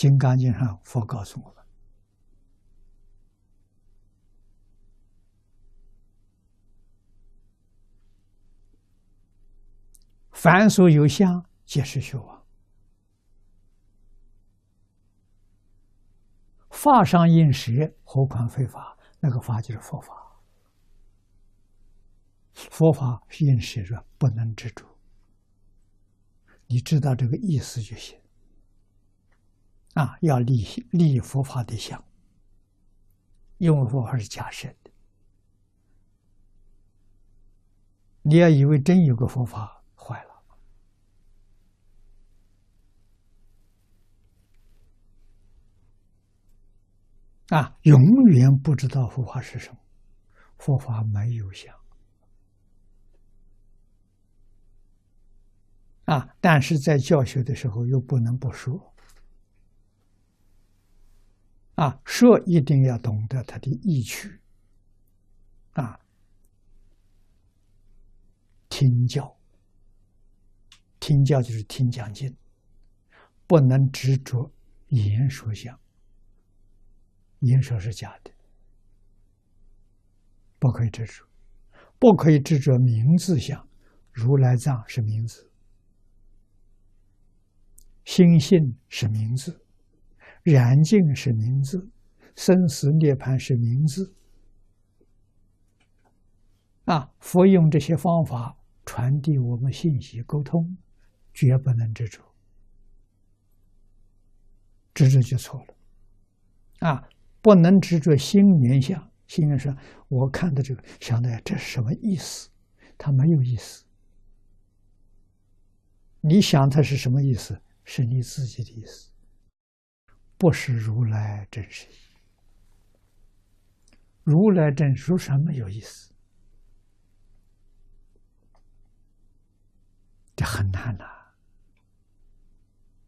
金刚经》上佛告诉我们：凡所有相，皆是虚妄。法上应舍，何况非法？那个法就是佛法。佛法应舍着，不能执着。你知道这个意思就行。啊，要立立佛法的相，因为佛法是假设的。你要以为真有个佛法，坏了。啊，永远不知道佛法是什么，佛法没有相。啊，但是在教学的时候又不能不说。啊，说一定要懂得它的意趣。啊，听教，听教就是听讲经，不能执着言说相，言说是假的，不可以执着，不可以执着名字相，如来藏是名字，心性是名字。燃尽是名字，生死涅槃是名字。啊，佛用这些方法传递我们信息沟通，绝不能执着，执着就错了。啊，不能执着心念相，心念说，我看到这个，想的这是什么意思？它没有意思。你想它是什么意思？是你自己的意思。不是如来真实，如来真说什么有意思？这很难呐。